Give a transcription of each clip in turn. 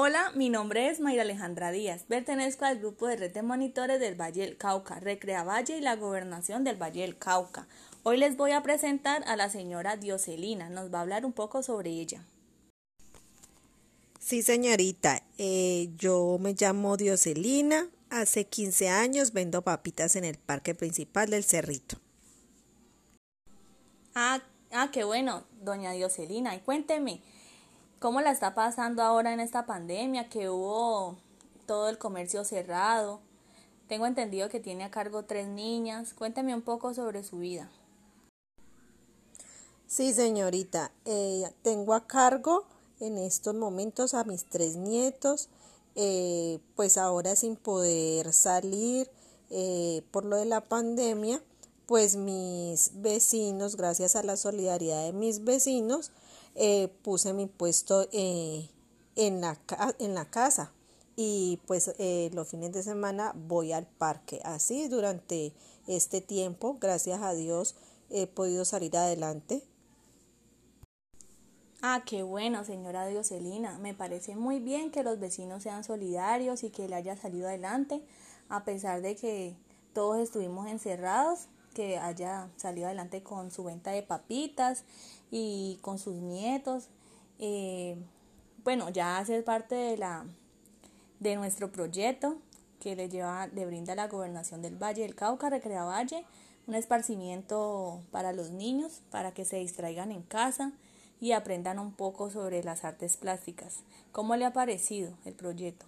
Hola, mi nombre es Mayra Alejandra Díaz. Pertenezco al grupo de red de monitores del Valle del Cauca, Recrea Valle y la gobernación del Valle del Cauca. Hoy les voy a presentar a la señora Dioselina. Nos va a hablar un poco sobre ella. Sí, señorita. Eh, yo me llamo Dioselina. Hace 15 años vendo papitas en el parque principal del Cerrito. Ah, ah qué bueno, doña Dioselina. Y cuénteme. ¿Cómo la está pasando ahora en esta pandemia que hubo todo el comercio cerrado? Tengo entendido que tiene a cargo tres niñas. Cuénteme un poco sobre su vida. Sí, señorita. Eh, tengo a cargo en estos momentos a mis tres nietos. Eh, pues ahora sin poder salir eh, por lo de la pandemia, pues mis vecinos, gracias a la solidaridad de mis vecinos, eh, puse mi puesto eh, en, la, en la casa y pues eh, los fines de semana voy al parque. Así durante este tiempo, gracias a Dios, he podido salir adelante. Ah, qué bueno, señora Dioselina. Me parece muy bien que los vecinos sean solidarios y que le haya salido adelante, a pesar de que todos estuvimos encerrados que haya salido adelante con su venta de papitas y con sus nietos. Eh, bueno, ya hace parte de la de nuestro proyecto que le lleva, le brinda la gobernación del Valle del Cauca, Recrea Valle, un esparcimiento para los niños, para que se distraigan en casa y aprendan un poco sobre las artes plásticas. ¿Cómo le ha parecido el proyecto?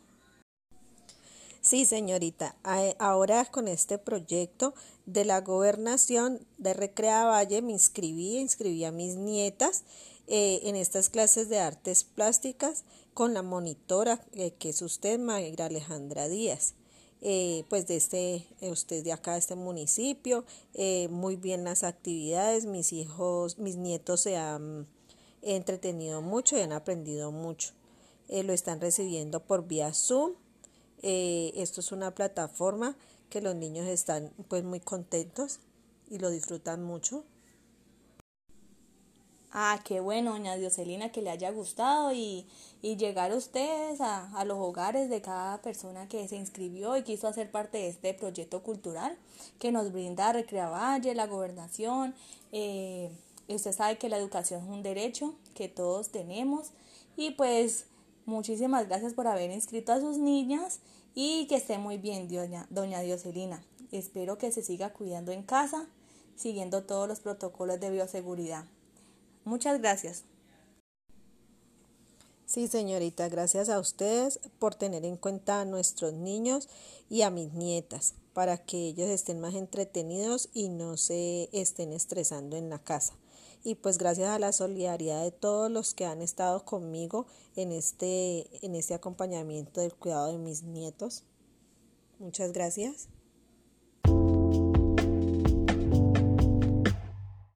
Sí, señorita. Ahora con este proyecto de la gobernación de Recrea Valle me inscribí, inscribí a mis nietas eh, en estas clases de artes plásticas con la monitora eh, que es usted, Mayra Alejandra Díaz. Eh, pues de este, usted de acá, de este municipio, muy bien las actividades, mis hijos, mis nietos se han entretenido mucho y han aprendido mucho. lo están recibiendo por vía Zoom eh, esto es una plataforma que los niños están pues muy contentos y lo disfrutan mucho. Ah, qué bueno, doña Dioselina, que le haya gustado y, y llegar ustedes a, a, los hogares de cada persona que se inscribió y quiso hacer parte de este proyecto cultural que nos brinda Recrea Valle, la gobernación. Eh, usted sabe que la educación es un derecho que todos tenemos y pues Muchísimas gracias por haber inscrito a sus niñas y que esté muy bien, doña, doña Dioselina. Espero que se siga cuidando en casa, siguiendo todos los protocolos de bioseguridad. Muchas gracias. Sí, señorita, gracias a ustedes por tener en cuenta a nuestros niños y a mis nietas para que ellos estén más entretenidos y no se estén estresando en la casa y pues gracias a la solidaridad de todos los que han estado conmigo en este, en este acompañamiento del cuidado de mis nietos. Muchas gracias.